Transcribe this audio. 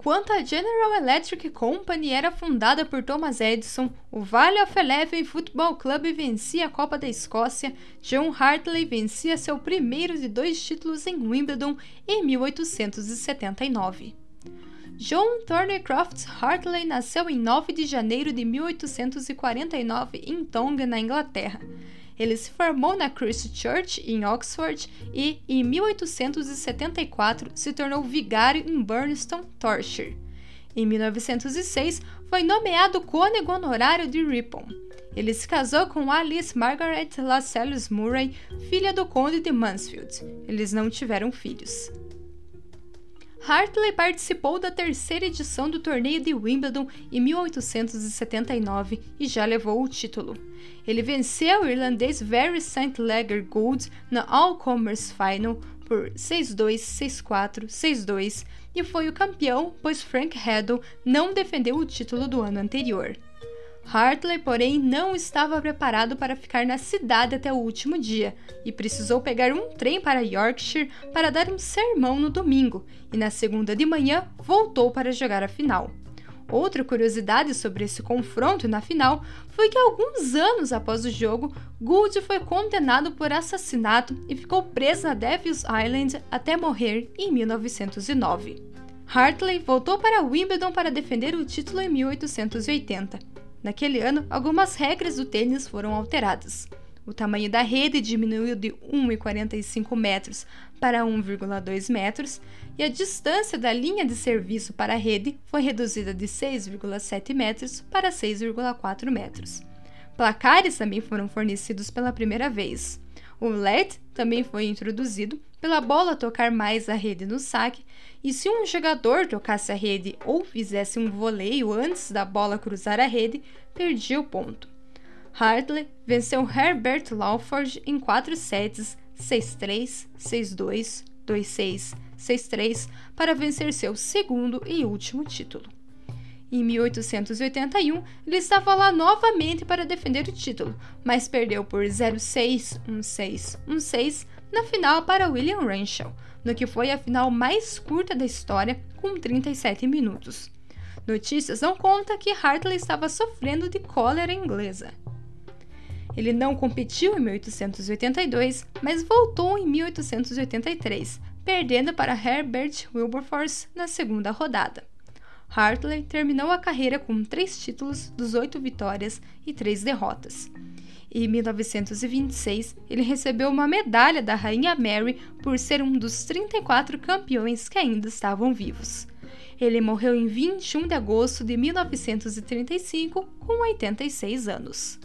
Enquanto a General Electric Company era fundada por Thomas Edison, o Valley of Eleven Football Club vencia a Copa da Escócia, John Hartley vencia seu primeiro de dois títulos em Wimbledon em 1879. John Thornycroft Hartley nasceu em 9 de janeiro de 1849 em Tonga, na Inglaterra. Ele se formou na Christ Church, em Oxford, e, em 1874, se tornou vigário em Burnston, Tortshire. Em 1906, foi nomeado cônego honorário de Ripon. Ele se casou com Alice Margaret Lascelles Murray, filha do conde de Mansfield. Eles não tiveram filhos. Hartley participou da terceira edição do torneio de Wimbledon em 1879 e já levou o título. Ele venceu o irlandês Barry St. Leger Gould na All Commerce Final por 6-2, 6-4, 6-2 e foi o campeão, pois Frank Haddle não defendeu o título do ano anterior. Hartley, porém, não estava preparado para ficar na cidade até o último dia e precisou pegar um trem para Yorkshire para dar um sermão no domingo, e na segunda de manhã voltou para jogar a final. Outra curiosidade sobre esse confronto na final foi que alguns anos após o jogo, Gould foi condenado por assassinato e ficou preso na Devil's Island até morrer em 1909. Hartley voltou para Wimbledon para defender o título em 1880 Naquele ano, algumas regras do tênis foram alteradas. O tamanho da rede diminuiu de 1,45 metros para 1,2 metros e a distância da linha de serviço para a rede foi reduzida de 6,7 metros para 6,4 metros. Placares também foram fornecidos pela primeira vez. O LED também foi introduzido pela bola tocar mais a rede no saque, e se um jogador tocasse a rede ou fizesse um voleio antes da bola cruzar a rede, perdia o ponto. Hartley venceu Herbert Lawford em 4 sets 6-3, 6-2, 2-6, 6-3 para vencer seu segundo e último título. Em 1881, ele estava lá novamente para defender o título, mas perdeu por 0-6, 1-6, 1-6 na final para William Renshaw, no que foi a final mais curta da história, com 37 minutos. Notícias dão conta que Hartley estava sofrendo de cólera inglesa. Ele não competiu em 1882, mas voltou em 1883, perdendo para Herbert Wilberforce na segunda rodada. Hartley terminou a carreira com três títulos, 18 vitórias e três derrotas. Em 1926, ele recebeu uma medalha da Rainha Mary por ser um dos 34 campeões que ainda estavam vivos. Ele morreu em 21 de agosto de 1935, com 86 anos.